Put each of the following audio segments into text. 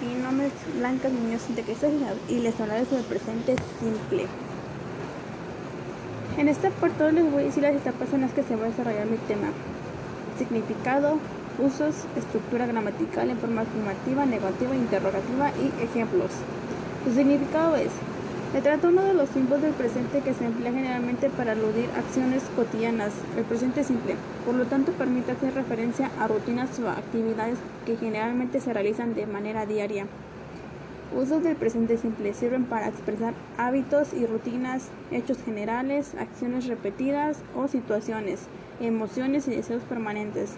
Mi nombre es Blanca Muñoz Quezada y les hablaré sobre el presente simple. En este apartado les voy a decir las etapas en las que se va a desarrollar mi tema. Significado, usos, estructura gramatical en forma afirmativa, negativa, interrogativa y ejemplos. Su significado es se trata uno de los símbolos del presente que se emplea generalmente para aludir acciones cotidianas, el presente simple. Por lo tanto, permite hacer referencia a rutinas o actividades que generalmente se realizan de manera diaria. Usos del presente simple sirven para expresar hábitos y rutinas, hechos generales, acciones repetidas o situaciones, emociones y deseos permanentes,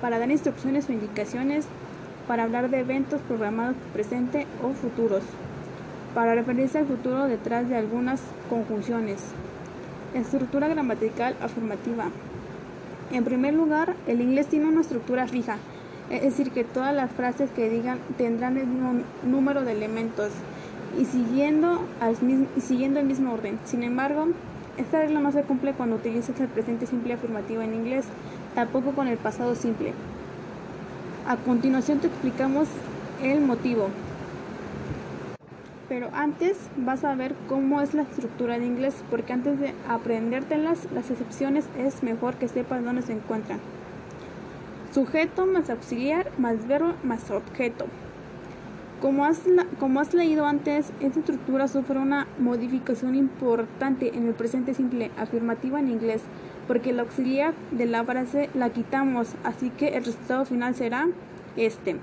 para dar instrucciones o indicaciones, para hablar de eventos programados presente o futuros para referirse al futuro detrás de algunas conjunciones. Estructura gramatical afirmativa. En primer lugar, el inglés tiene una estructura fija, es decir, que todas las frases que digan tendrán el mismo número de elementos y siguiendo, el mismo orden. Sin embargo, esta regla no se cumple cuando utilizas el presente simple afirmativo en inglés, tampoco con el pasado simple. A continuación te explicamos el motivo. Pero antes vas a ver cómo es la estructura de inglés, porque antes de aprendértelas, las excepciones es mejor que sepas dónde se encuentran. Sujeto más auxiliar más verbo más objeto. Como has, como has leído antes, esta estructura sufre una modificación importante en el presente simple afirmativa en inglés, porque el auxiliar de la frase la quitamos, así que el resultado final será este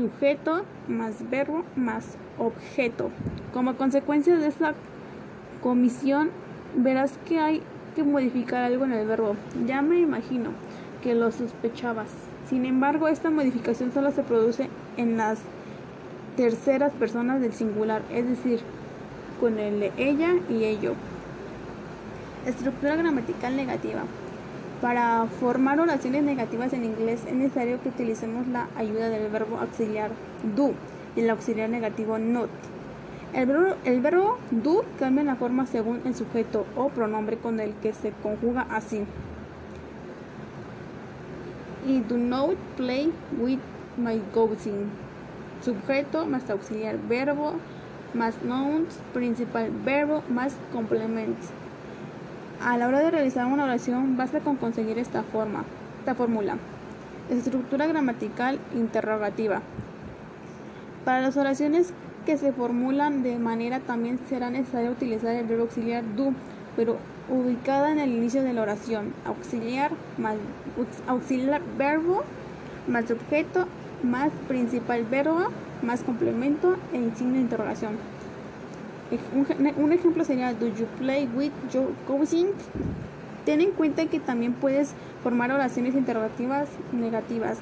sujeto más verbo más objeto. Como consecuencia de esta comisión, verás que hay que modificar algo en el verbo. Ya me imagino que lo sospechabas. Sin embargo, esta modificación solo se produce en las terceras personas del singular, es decir, con el ella y ello. Estructura gramatical negativa. Para formar oraciones negativas en inglés es necesario que utilicemos la ayuda del verbo auxiliar do y el auxiliar negativo not. El verbo, do cambia la forma según el sujeto o pronombre con el que se conjuga así. Y do not play with my cousin. Sujeto más auxiliar verbo más nouns, principal verbo más complements. A la hora de realizar una oración basta con conseguir esta forma, esta fórmula. Estructura gramatical interrogativa. Para las oraciones que se formulan de manera también será necesario utilizar el verbo auxiliar do, pero ubicada en el inicio de la oración. Auxiliar más auxiliar verbo más objeto más principal verbo más complemento e signo de interrogación. Un, ejemplo sería Do you play with your cousin? Ten en cuenta que también puedes formar oraciones interrogativas negativas,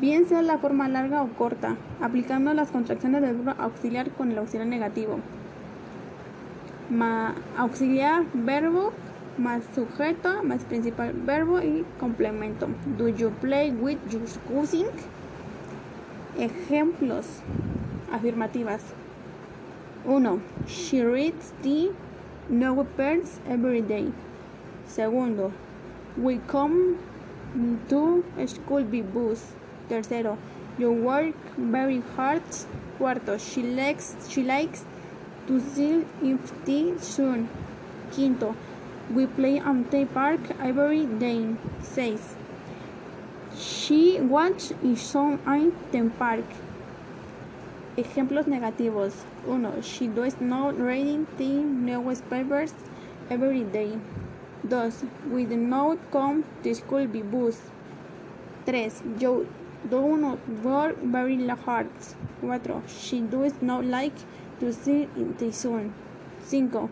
bien sea la forma larga o corta, aplicando las contracciones del verbo auxiliar con el auxiliar negativo. Ma, auxiliar verbo más sujeto más principal verbo y complemento. Do you play with your cousin? Ejemplos afirmativas. 1. She reads the newspapers every day. Segundo, we come to school by bus. Tercero, you work very hard. Cuarto, she likes, she likes to see if the sun. Quinto, we play on the park every day. Seis, she watches some in the park. Ejemplos negativos. 1. She does not reading the newspapers every day. 2. We do not come to school by bus. 3. You do not work very hard. 4. She does not like to sit in the sun. 5.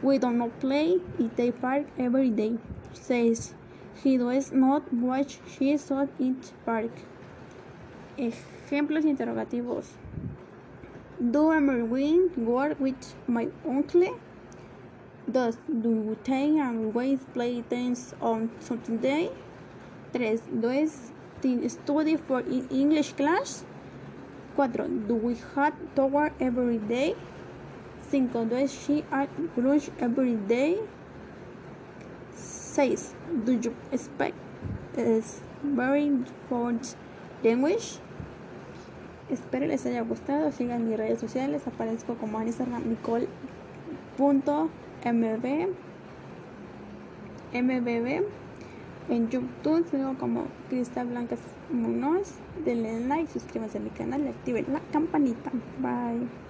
We do not play in the park every day. 6. He does not watch his son in the park. Ejemplos interrogativos. Do Emerwin work with my uncle? Does do they and ways play tennis on Saturday? 3. Do study for English class? 4. Do we have tower every day? 5. Does she eat lunch every day? 6. Do you expect is very for language? Espero les haya gustado. Sigan mis redes sociales. Aparezco como Instagram nicole.mb mbb en YouTube sigo como Cristal Blancas Munoz denle like suscríbanse a mi canal y activen la campanita bye